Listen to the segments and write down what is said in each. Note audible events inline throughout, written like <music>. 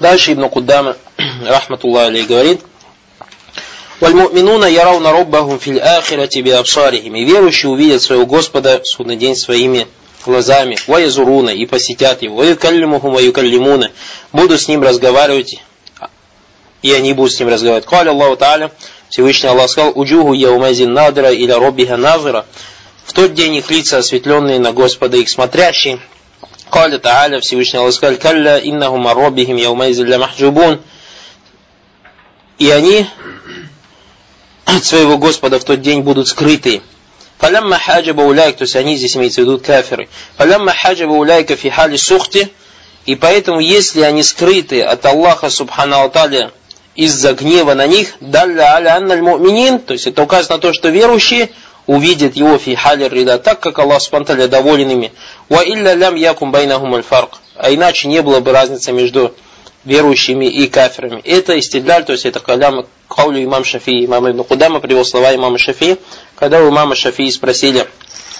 Дальше Ибн Куддама, <clears throat> рахматуллах алей, говорит, «Вальму'минуна ярауна роббахум фил ахирати би абсарихим». И верующие увидят своего Господа в судный день своими глазами. «Ваязуруна» и посетят его. «Ваюкаллимухум ваюкаллимуна». Буду с ним разговаривать, и они будут с ним разговаривать. Каля Аллаху Та'аля, Всевышний Аллах сказал, «Уджуху яумазин надра или роббиха назира». В тот день их лица осветленные на Господа их смотрящие. Каля Та'аля, Всевышний Аллах сказал, «Калля иннахум роббихим яумазин ля махджубун». И они от своего Господа в тот день будут скрыты. Фалямма хаджаба уляйк, то есть они здесь имеются в виду кафиры. Фалямма хаджаба уляйка фи сухти, и поэтому, если они скрыты от Аллаха Субхану Аталя из-за гнева на них, далля аля анналь то есть это указано на то, что верующие увидят его фи хали рида, так как Аллах Субхану доволен ими. Ва илля лям якум байнахум аль фарк. А иначе не было бы разницы между верующими и кафирами. Это истидляль, то есть это калям каулю имам Шафи, имам Ибн Кудама привел слова имама Шафи, когда у имама Шафи спросили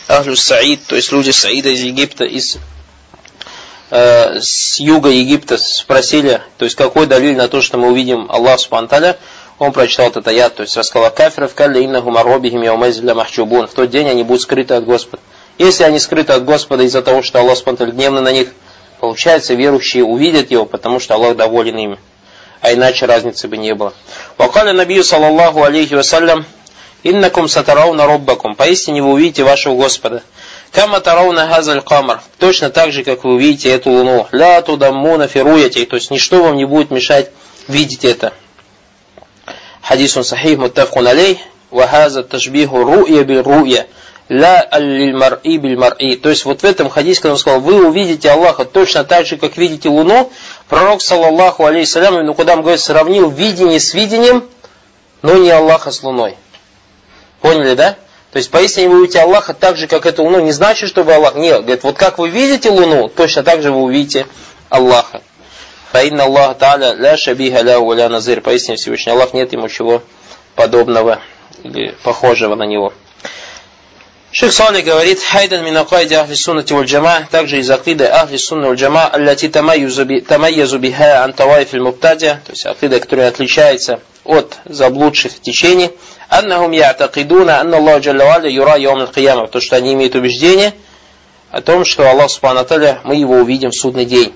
Ахлю Саид, то есть люди Саида из Египта, из э, с юга Египта спросили, то есть какой далиль на то, что мы увидим Аллах Субханталя, он прочитал этот аят, то есть рассказал кафиров, калли иннахум арробихим яумазилля махчубун. В тот день они будут скрыты от Господа. Если они скрыты от Господа из-за того, что Аллах Субханталя гневный на них, получается, верующие увидят его, потому что Аллах доволен ими а иначе разницы бы не было. Вакаля Набию саллаллаху алейхи вассалям, иннакум сатарауна роббакум, поистине вы увидите вашего Господа. Кама тарауна газаль камар, точно так же, как вы увидите эту луну. Ля тудаммуна фируяти, то есть ничто вам не будет мешать видеть это. Вахаза ташбиху ру'я бил ру'я ля аллиль мар'i биль мар'i. То есть вот в этом хадисе, когда он сказал, вы увидите Аллаха точно так же, как видите Луну, пророк, саллаллаху алейхиссалям, ну куда он говорит, сравнил видение с видением, но не Аллаха с Луной. Поняли, да? То есть, поистине вы увидите Аллаха так же, как эту Луну. Не значит, что вы Аллах. Нет, говорит, вот как вы видите Луну, точно так же вы увидите Аллаха. Фаинна Аллаха Та'аля ля шабиха ля ля назир. Поистине Всевышний Аллах нет ему чего подобного или похожего на него. Шейх Салли говорит, хайдан мин акайди ахли суннати валь джама, также из акиды ахли сунна валь джама, аллати тамайязу биха ан тавайф муптадия, то есть акида, которая отличается от заблудших течений, аннахум я'такидуна анна Аллах джалла юра аль то что они имеют убеждение о том, что Аллах Субхану Аталя, мы его увидим в судный день.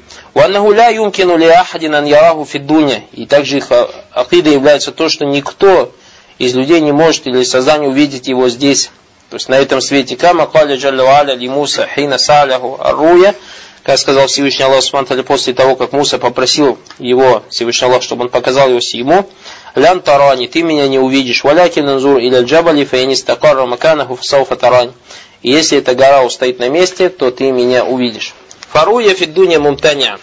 И также их а, акида является то, что никто из людей не может или создание увидеть его здесь, то есть на этом свете. Кама каля джалла ли Муса хина саляху аруя, как сказал Всевышний Аллах Субхану после того, как Муса попросил его, Всевышний Аллах, чтобы он показал его ему, «Лян тарани, ты меня не увидишь, валякин анзур или джабали фаинистакарра маканаху фасауфа тарани». Если эта гора устоит на месте, то ты меня увидишь. Фаруя фиддуня мумтаня.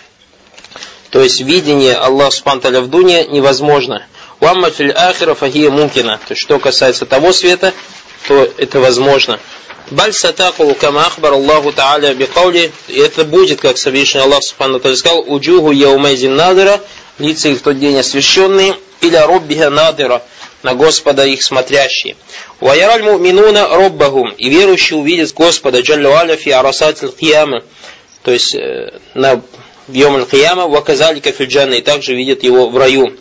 То есть видение Аллаха Субтитры в дуне невозможно. Уамма фил ахира фахия мумкина. То есть что касается того света, то это возможно. Баль сатакулу кама ахбар Аллаху Та'аля бикаули, это будет, как Всевышний Аллах Субхану сказал, уджугу яумайзин надыра, лица их в тот день освященные, или роббиха надыра, на Господа их смотрящие. Ваяраль муминуна роббахум, и верующие увидят Господа, джаллю аля фи кияма, то есть э, на Йом Кияма, ваказалика фильджанна, и также видят его в раю.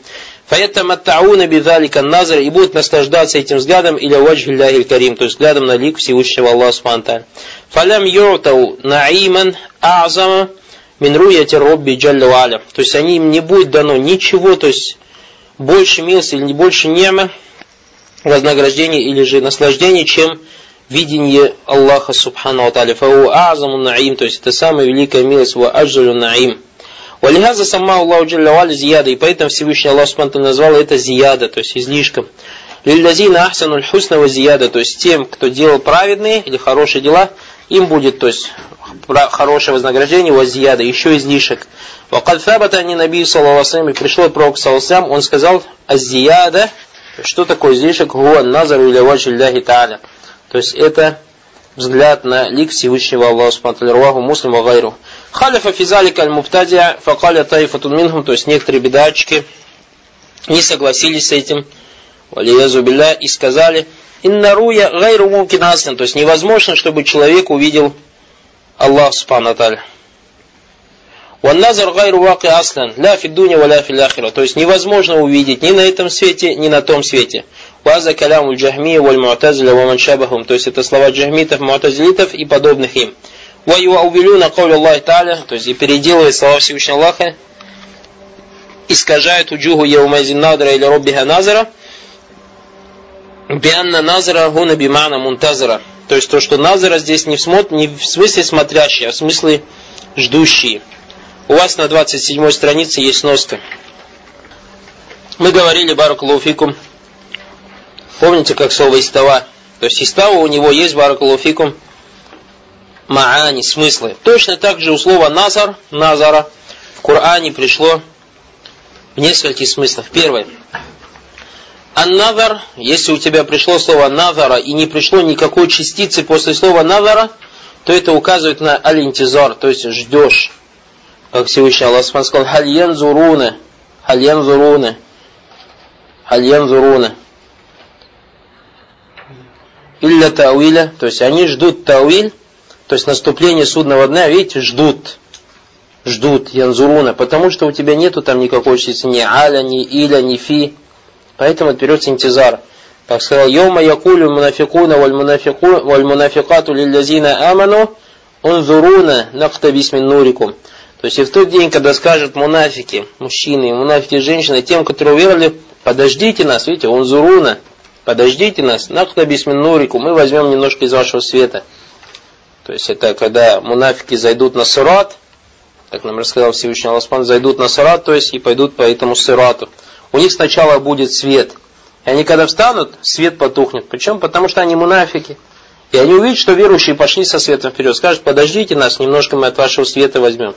Фаятаматтауна бидалика назар и будут наслаждаться этим взглядом или ваджхи Аллахи карим, то есть взглядом на лик Всевышнего Аллаха Субхану Фалям юртау наиман а'зама мин руяти робби джалля аля. То есть они им не будет дано ничего, то есть больше милости или больше нема, вознаграждения или же наслаждения, чем видение Аллаха Субхану Аталя. Фау а'заму наим, то есть это самая великая милость, ва аджалю наим. Валихаза сама Аллаху Джаллавали зияда, и поэтому Всевышний Аллах Субтитры назвал это зияда, то есть излишком. Лилязина ахсануль хусного зияда, то есть тем, кто делал праведные или хорошие дела, им будет, то есть хорошее вознаграждение, у зияда, еще излишек. Вакад фабата не наби саллаллаху и пришло пророк саллаллаху он сказал, азияда, что такое излишек, гуа назару или ваджи та'аля. То есть это взгляд на лик Всевышнего Аллаха Субтитры, муслим гайру. Халифа физалика аль-муптадия факаля таифатун минхум, то есть некоторые бедачки не согласились с этим, валиязу билля, и сказали, инна руя гайру мумкин то есть невозможно, чтобы человек увидел Аллах Субхану Аталя. Ванназар гайру ваки аслан, ля фиддуня валя фил То есть невозможно увидеть ни на этом свете, ни на том свете. Ваза каляму джахмия валь муатазиля ва маншабахум. То есть это слова джахмитов, муатазилитов и подобных им. Ва юаувилюна кауля Аллах Та'аля, то есть и переделывает слова Всевышнего Аллаха, искажает уджугу яумайзин надра или роббиха назара, бианна назара гуна бимана мунтазара. То есть то, что назара здесь не в, смот, не в смысле смотрящий, а в смысле ждущий. У вас на 27 странице есть носка. Мы говорили Баракулуфикум. Помните, как слово истава? То есть истава у него есть Баракулуфикум маани, смыслы. Точно так же у слова назар, назара в Коране пришло в нескольких смыслах. Первое. Анназар, если у тебя пришло слово назара и не пришло никакой частицы после слова назара, то это указывает на алинтизар, то есть ждешь. Как Всевышний Аллах сказал, хальян зуруна, хальян зуруна, хальян зуруна. Илля тауиля, то есть они ждут тауиль, то есть наступление судного дня, видите, ждут ждут янзуруна, потому что у тебя нету там никакой частицы ни аля, ни иля, ни фи. Поэтому берется интизар. Как сказал, Йома якулю мунафикуна валь мунафикату лиллязина аману унзуруна нактабис мин нурикум. То есть и в тот день, когда скажут мунафики, мужчины, мунафики, женщины, тем, которые уверовали, подождите нас, видите, унзуруна, подождите нас, нактабис мин нурикум, мы возьмем немножко из вашего света. То есть это когда мунафики зайдут на сурат, как нам рассказал Всевышний Аллах, зайдут на сарат, то есть и пойдут по этому сырату. У них сначала будет свет. И они когда встанут, свет потухнет. Почему? Потому что они мунафики. И они увидят, что верующие пошли со светом вперед. Скажут, подождите нас, немножко мы от вашего света возьмем.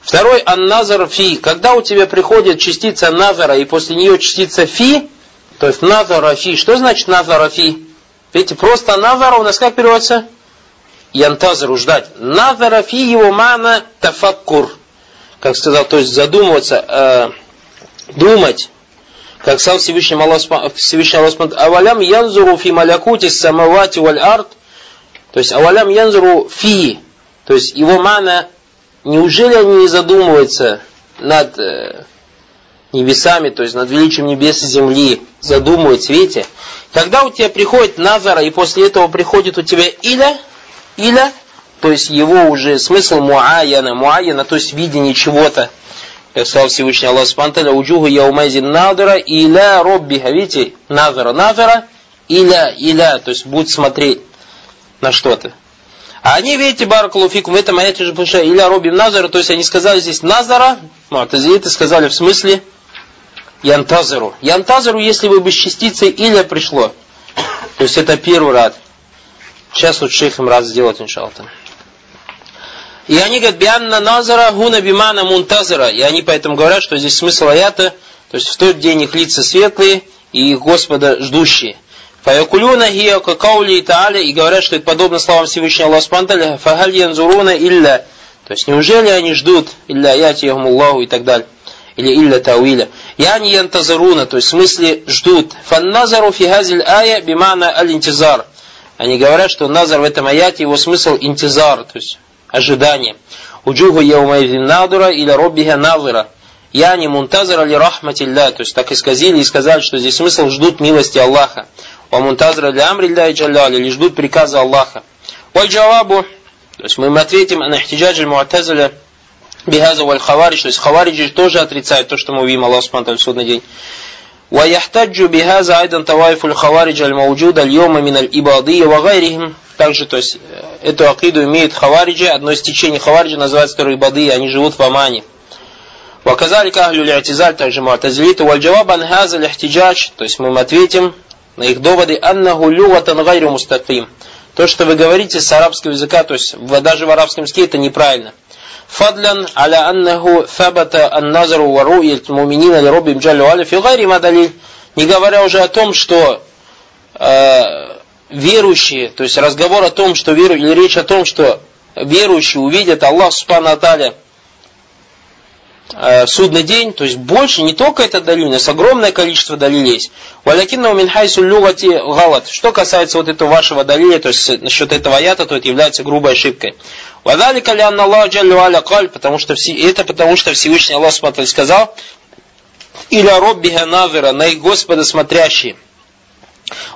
Второй анназар фи. Когда у тебя приходит частица назара и после нее частица фи, то есть назара фи. Что значит назара фи? Видите, просто назара у нас как переводится? янтазру ждать. Назара фи его мана тафаккур. Как сказал, то есть задумываться, э, думать. Как сказал Всевышний Аллах, Всевышний Аллах, авалям янзуру фи малякути самавати валь арт. То есть авалям янзуру фи. То есть его мана, неужели они не задумываются над э, небесами, то есть над величием небес и земли, задумываются, видите? Когда у тебя приходит Назара, и после этого приходит у тебя Иля, Иля, то есть его уже смысл муаяна, муаяна, то есть видение чего-то. Как сказал Всевышний Аллах Субтитры, уджуху яумайзин надара иля роббиха. Видите, назара, назара, иля, иля, то есть будет смотреть на что-то. А они, видите, баракалуфикум, в этом аяте же пришло иля роббим назара, то есть они сказали здесь назара, муатазилиты сказали в смысле янтазару. Янтазару, если бы без частицы иля пришло, то есть это первый рад. Сейчас вот шейх им раз сделать, иншаллах. И они говорят, бианна назара гуна бимана мунтазара. И они поэтому говорят, что здесь смысл аята, то есть в тот день их лица светлые и их Господа ждущие. Фаякулюна хия какаули тааля и говорят, что это подобно словам Всевышнего Аллаха Спанталя, фагаль янзуруна илля. То есть неужели они ждут илля яти Аллаху и так далее. Или илля тауиля. Яни янтазаруна, то есть в смысле ждут. Фанназару фи хазиль ая бимана аль-интизар. Они говорят, что назар в этом аяте его смысл интизар, то есть ожидание. Уджуху яумайзин надура или роббиха назира. Я не мунтазара ли рахматилля, то есть так исказили и сказали, что здесь смысл ждут милости Аллаха. Ва мунтазара ли амрилля и джалляли, или ждут приказа Аллаха. Валь джавабу, то есть мы им ответим на ихтиджадж муатазаля бихаза валь хавариш, то есть хавариджи тоже отрицают то, что мы увидим Аллах Субтитры в судный день. ويحتج بهذا أيضا طوائف الخوارج الموجودة اليوم من الإباضية وغيرهم также, то есть, эту акиду имеют хавариджи, одно из течений хавариджи называется второй бады, они живут в Омане. Ваказалика ахлю ли'тизаль, также муатазилиту, вальджаваб ан хаза лихтиджач, то есть мы им ответим на их доводы, аннаху люгатан гайру мустаким. То, что вы говорите с арабского языка, то есть даже в арабском языке это неправильно. فضلا على أنه ثبت النظر ورؤية المؤمنين لربهم جل وعلا في غير ما دليل не говоря уже о том, что э, верующие, то есть разговор о том, что веру, или речь о том, что верующие увидят Аллах Субхану Аталя э, судный день, то есть больше, не только это далиль, но огромное количество далилей есть. Валякинна минхайсу люгати галат. Что касается вот этого вашего далиля, то есть насчет этого аята, то это является грубой ошибкой. Вадалика ли анна Аллах джаллю потому что это потому что Всевышний Аллах смотрел, сказал, или роббиха навера, на их Господа смотрящий.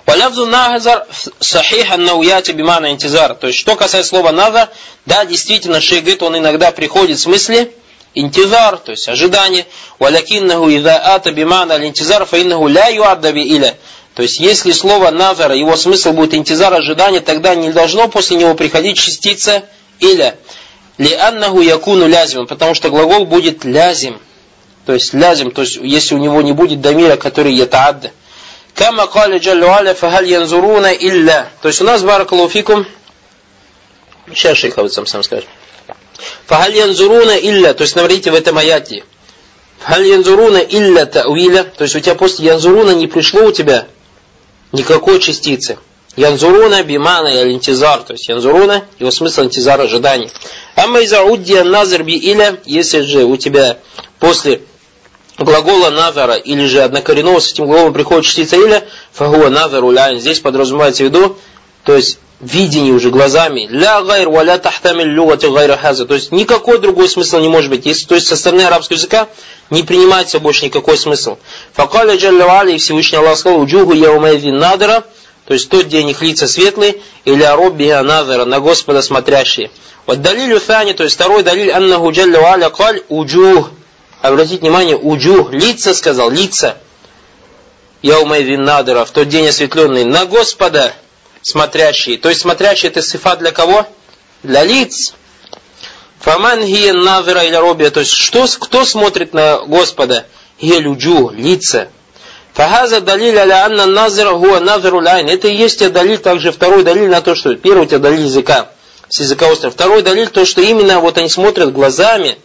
Валявзу нагазар сахих аннауяти бимана интизар. То есть, что касается слова назар, да, действительно, шейх говорит, он иногда приходит в смысле интизар, то есть ожидание. Валякиннаху ида ата бимана интизар, фаиннаху ля юаддаби иля. То есть, если слово назара, его смысл будет интизар, ожидание, тогда не должно после него приходить частица иля. Ли аннаху якуну лязим, потому что глагол будет лязим. То есть лязим, то есть если у него не будет дамира, который ятаадда. Кама кали джаллю аля фахаль янзуруна илля. То есть у нас, баракалуфикум, сейчас шейх сам сам скажет. Фахаль янзуруна илля, то есть смотрите в этом аяте. Фахаль янзуруна илля тауиля, то есть у тебя после янзуруна не пришло у тебя никакой частицы. Янзуруна бимана и интизар, то есть янзуруна, его смысл интизар ожидание. Амма иза уддия назар би иля, если же у тебя после глагола назара или же однокоренного с этим глаголом приходит частица иля, фагуа назару ляйн. Здесь подразумевается в виду, то есть видение уже глазами. Ля гайр валя тахтамиль люгати гайра хаза. То есть никакой другой смысл не может быть. Если, то есть со стороны арабского языка не принимается больше никакой смысл. Факаля джалля и Всевышний Аллах сказал, уджугу яумайдин надара, то есть тот день их лица светлые, или ароббиха надара, на Господа смотрящие. Вот далилю фани, то есть второй далиль, аннаху джалля валя каль уджух, обратите внимание, уджух, лица сказал, лица. Яумайвин надара, в тот день осветленный, на Господа смотрящие. То есть смотрящие это сифа для кого? Для лиц. Фаман хия надара или робия, то есть что, кто смотрит на Господа? Хия люджу, лица. Фахаза далиль аля анна назар хуа назару лайн. Это и есть далиль, также второй далиль на то, что первый у тебя далиль языка, с языка острова. Второй далиль, то, что именно вот они смотрят глазами,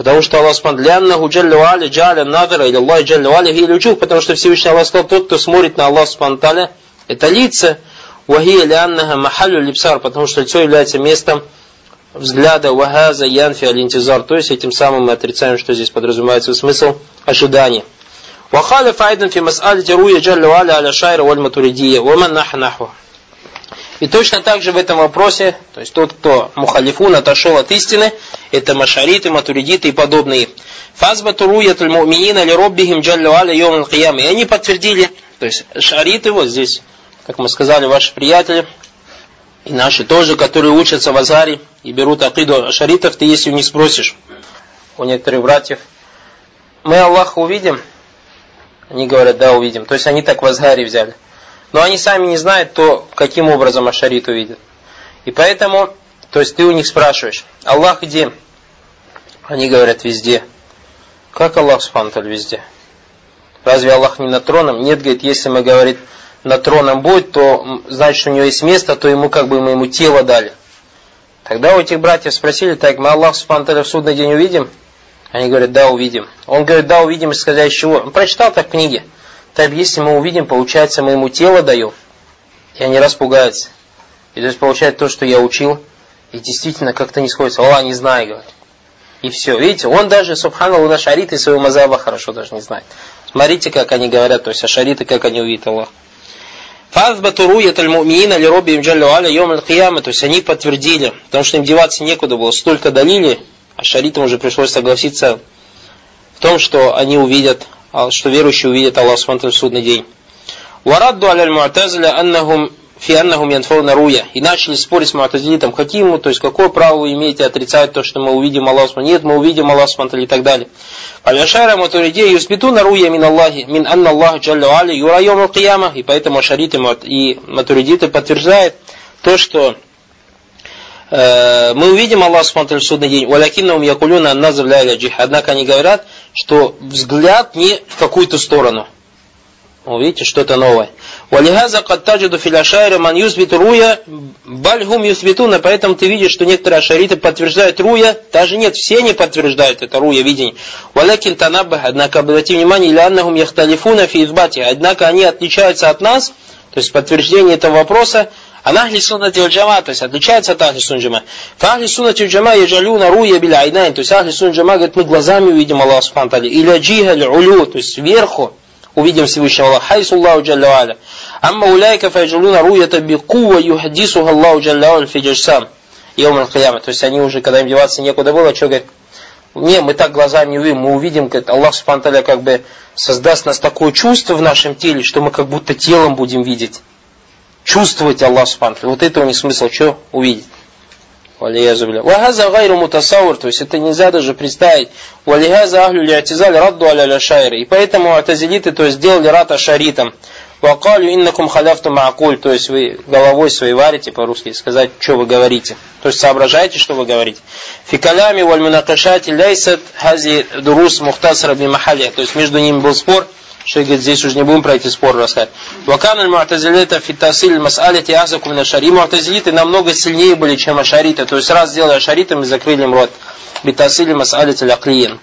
Потому что Аллах Субхану Ляннаху Джалли Вали Джаля Надра или Аллах Джалли Вали Гилючух, потому что Всевышний Аллах сказал, тот, кто смотрит на Аллах Субхану это лица, Вахия Ляннаха Махалю Липсар, потому что лицо является местом взгляда. Вахаза Янфи Алинтизар, то есть этим самым мы отрицаем, что здесь подразумевается смысл ожидания. وخالف أيضا في مسألة رؤية جل وعلا على شاعر والمتردية ومن نحو и точно так же в этом вопросе, то есть тот, кто мухалифун, отошел от истины, это машариты, матуридиты и подобные. Фазбату руят муминина ли И они подтвердили, то есть шариты, вот здесь, как мы сказали, ваши приятели, и наши тоже, которые учатся в Азаре и берут акиду шаритов, ты если них спросишь, у некоторых братьев, мы Аллаха увидим? Они говорят, да, увидим. То есть они так в Азгаре взяли. Но они сами не знают, то каким образом Ашарит увидит. И поэтому, то есть ты у них спрашиваешь, Аллах где? Они говорят, везде. Как Аллах Субхану везде? Разве Аллах не на троном? Нет, говорит, если мы, говорит, на троном будет, то значит, у него есть место, то ему как бы мы ему тело дали. Тогда у этих братьев спросили, так, мы Аллах Субхану в судный день увидим? Они говорят, да, увидим. Он говорит, да, увидим, и сказать, из чего? Он прочитал так в книге. Так если мы увидим, получается, мы ему тело даем, и они распугаются. И то есть получается то, что я учил, и действительно как-то не сходится. Аллах не знаю, говорит. И все. Видите, он даже, субханаллах, на шариты своего мазаба хорошо даже не знает. Смотрите, как они говорят, то есть ашариты, как они увидят Аллах. Фазбату руят ли роби им аля йом аль то есть они подтвердили, потому что им деваться некуда было, столько далили, а шаритам уже пришлось согласиться в том, что они увидят что верующие увидят Аллах Субхану в судный день. Варадду аляль муатазиля аннахум фи аннахум янфауна руя. И начали спорить с муатазилитом, каким, то есть какое право вы имеете отрицать то, что мы увидим Аллах Субхану. Нет, мы увидим Аллах Субхану и так далее. Аляшара матуридия юсбитуна руя мин Аллахи, мин анна Аллах джалля али юра йом кияма. И поэтому ашариты и матуридиты подтверждают то, что э, мы увидим Аллах Субхану в судный день. Валякиннаум якулюна анназр ля Однако они говорят, что взгляд не в какую-то сторону. Вы видите, что-то новое. Валихаза каттаджиду филяшайра ман юсбит руя бальгум юсбитуна. Поэтому ты видишь, что некоторые ашариты подтверждают руя. Даже нет, все не подтверждают это руя видение. Валякин танаббах. Однако обратите внимание, или аннахум яхталифуна фи. Однако они отличаются от нас, то есть подтверждение этого вопроса, А на ахли суннати джама, то есть отличается от ахли суннати джама. Фа ахли суннати джама яджалюна руя биля айнайн, то есть ахли джама говорит, мы глазами увидим Аллаха Субхану Или джиха улю, то есть сверху увидим Всевышнего Аллаха. Хайсу Аллаху джалла. Амма уляйка файджалюна руята бикува юхадисуха Аллаху джалла аля фиджасам. Йом То есть они уже, когда им деваться некуда было, что говорит, не, мы так глазами не увидим, мы увидим, как Аллах Субхану как бы создаст нас такое чувство в нашем теле, что мы как будто телом будем видеть. Чувствовать Аллах Субхану Вот это у них смысл, что увидеть. Вахаза гайру мутасаур, то есть это нельзя даже представить. Валихаза ахлю лиатизаль радду аля шайры. И поэтому атазилиты, то есть сделали рад ашаритам. Вакалю иннакум халяфту маакуль, то есть вы головой своей варите по-русски, сказать, что вы говорите. То есть соображаете, что вы говорите. Фикалями валь мунакашати ляйсат хази дурус мухтасра би махалия. То есть между ними был спор, что говорит, здесь уже не будем про эти споры рассказать. Вакан аль-му'тазилита фитасиль мас'алити азаку мин ашари. Му'тазилиты намного сильнее были, чем ашариты. То есть раз сделали ашаритами, закрыли им рот. Битасиль мас'алити ляклиин.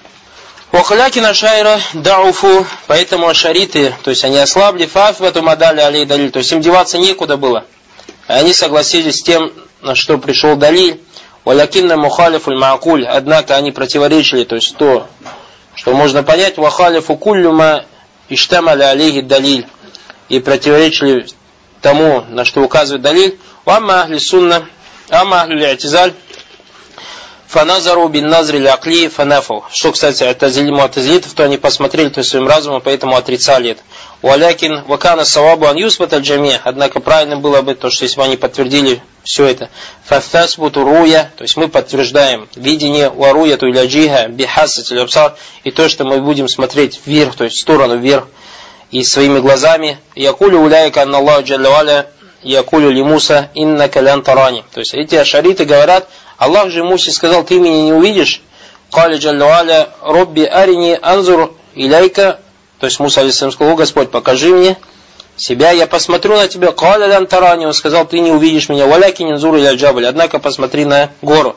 Вахляки на шайра дауфу, поэтому ашариты, то есть они ослабли, фафвату мадали алей далиль, то есть им деваться некуда было. И они согласились с тем, на что пришел далиль. Валякинна мухалифуль маакуль, однако они противоречили, то есть то, что можно понять, вахалифу куллюма иштамаля алейхи далиль, и противоречили тому, на что указывает далиль. Вамма ахли сунна, амма ахли Фаназару бин назри лякли фанафу. Что, кстати, это муатазилитов, то они посмотрели то своим разумом, поэтому отрицали это. Уалякин вакана савабу ан юсбат аль Однако правильно было бы то, что если бы они подтвердили все это. Фафтасбуту руя, то есть мы подтверждаем видение уаруя ту или джиха бихасат и то, что мы будем смотреть вверх, то есть в сторону вверх и своими глазами. Якулю уляйка анна Аллаху джалля якулю ли Муса инна калян тарани. То есть эти ашариты говорят, Аллах же Мусе сказал, ты меня не увидишь. Кали джалля робби арини анзур иляйка. То есть Муса алейсалам сказал, Господь, покажи мне себя, я посмотрю на тебя. Кали лян тарани. Он сказал, ты не увидишь меня. Валяки нинзур иля джабль. Однако посмотри на гору.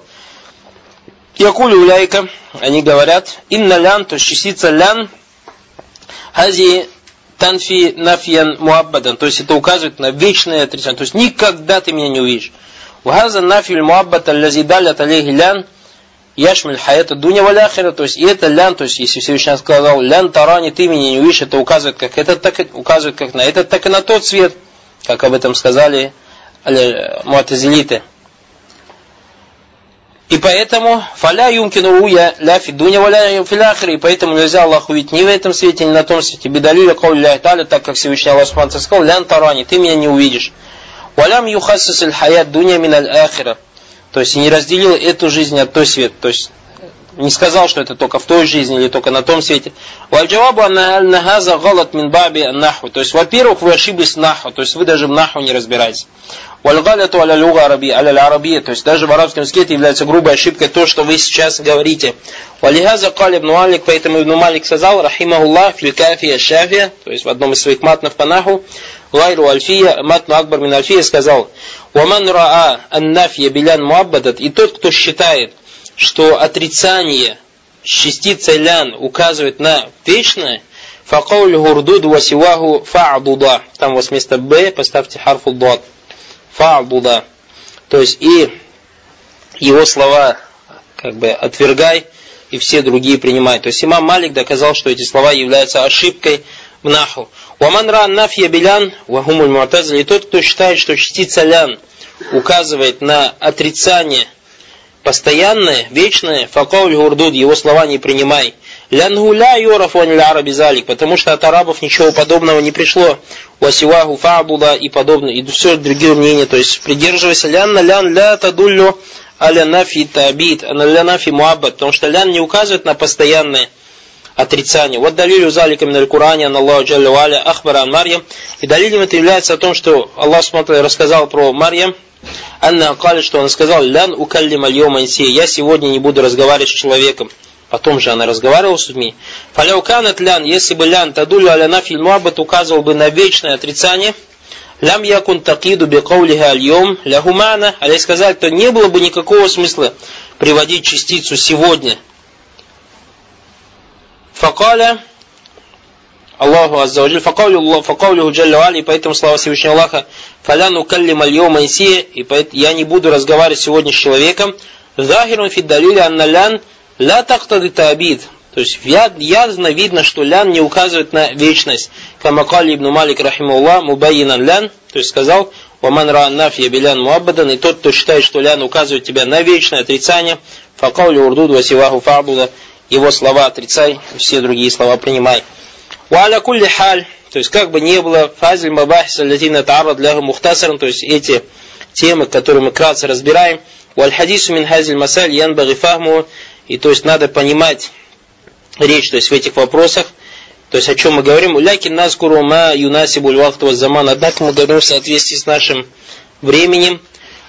Якули уляйка, они говорят, инна лян, то есть частица лян, хази танфи нафьян муаббадан, то есть это указывает на вечное отрицание, то есть никогда ты меня не увидишь. Вахаза нафиль муаббат аллази далят лян яшмиль хаята дуня валяхира, то есть и это лян, то есть если Всевышний сказал лян тарани, ты меня не увидишь, это указывает как это, так указывает как на этот, так и на тот свет, как об этом сказали муатазилиты. И поэтому фаля юмкину руя ля фидуня валя филяхри, и поэтому нельзя Аллах увидеть ни в этом свете, ни на том свете. Бедалюля кауля таля, так как Всевышний Аллах сказал, лян тарани, ты меня не увидишь. Валям юхассис хаят дуня мин ахира. То есть не разделил эту жизнь от той свет. То есть не сказал, что это только в той жизни или только на том свете. Вальджавабу аннахаза галат мин баби наху. То есть, во-первых, вы ошиблись в наху, то есть вы даже в наху не разбираетесь. Вальгаляту аля луга араби, аля арабия, то есть даже в арабском языке это является грубой ошибкой то, что вы сейчас говорите. Валихаза кали ибн Малик, поэтому ибн Малик сказал, рахимахуллах, филь кафия шафия, то есть в одном из своих матнов по наху, Гайру Альфия, Матну Акбар мин Альфия сказал, «Ваман раа аннафья билян муаббадат» И тот, кто считает, что отрицание частицы лян указывает на вечное, факауль гурдуд васиваху фа'дуда. Там у вас вместо б поставьте харфу дот. Фа'дуда. То есть и его слова как бы отвергай, и все другие принимай. То есть имам Малик доказал, что эти слова являются ошибкой в наху. Ваман ра нафья билян, вахумуль муатазли, тот, кто считает, что частица лян указывает на отрицание постоянное, вечное, факауль гурдуд, его слова не принимай. Лянху ля юрафу араби залик, потому что от арабов ничего подобного не пришло. Васиваху фабуда и подобное, и все другие мнения. То есть придерживайся лян лян ля тадуллю аля нафи табит, а ля нафи муаббат, потому что лян не указывает на постоянное отрицание. Вот далилю залика мин аль-Куране, ан Аллаху джалля валя ахбара Марьям. И далилем это является о том, что Аллах смотрел, рассказал про Марьям, Анна Акали, что он сказал, лян укаллим альома я сегодня не буду разговаривать с человеком. Потом же она разговаривала с людьми. Фаляуканат лян, если бы лян тадулю аляна фильмуабат указывал бы на вечное отрицание, лям якун такиду бекаулиха альем лягумана, а если сказать, то не было бы никакого смысла приводить частицу сегодня Факаля Аллаху Аззаваджаль, факаулю Джалля Али, поэтому слава Всевышнего Аллаха, фаляну каллима льома и я не буду разговаривать сегодня с человеком, захирун фиддалили анналян ля тахтады табид. То есть ясно видно, что лян не указывает на вечность. Камакали ибн Малик рахимуллах мубайинан лян, то есть сказал, Ваман раан нафья билян муаббадан, и тот, кто считает, что лян указывает тебя на вечное отрицание, факаули урдуд васиваху фабуда, его слова отрицай, все другие слова принимай. Валя кулли халь, то есть как бы не было, фазиль мабахис аллатина таарад ляху мухтасаран, то есть эти темы, которые мы кратко разбираем, валь хадису мин хазиль масаль ян багифахму, и то есть надо понимать речь, то есть в этих вопросах, то есть о чем мы говорим? Улякин нас ма юнасибуль вахту заман. Однако мы говорим в соответствии с нашим временем.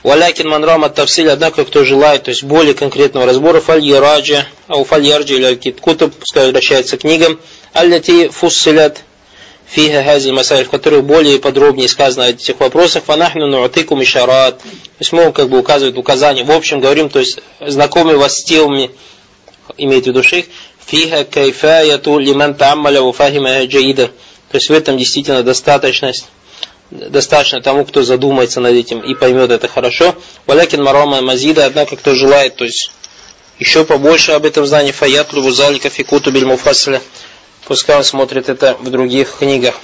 Валякин манрама тавсиль, однако кто желает, то есть более конкретного разбора, фаль яраджа, ау фаль ярджа или кутуб, пускай возвращается к книгам, алляти фуссилят фиха хази масаль, в которых более подробнее сказано о этих вопросах, фанахну нуатыку мишарат, то есть мы как бы указывают указания, в общем говорим, то есть знакомы вас с темами, имеет в виду шейх, фиха кайфаяту лиман таамаля уфахима джаида. То есть в этом действительно достаточность достаточно тому, кто задумается над этим и поймет это хорошо. Валякин марома мазида, однако кто желает, то есть еще побольше об этом знании, фаят лубузалика фикуту биль муфасля. Пускай он смотрит это в других книгах.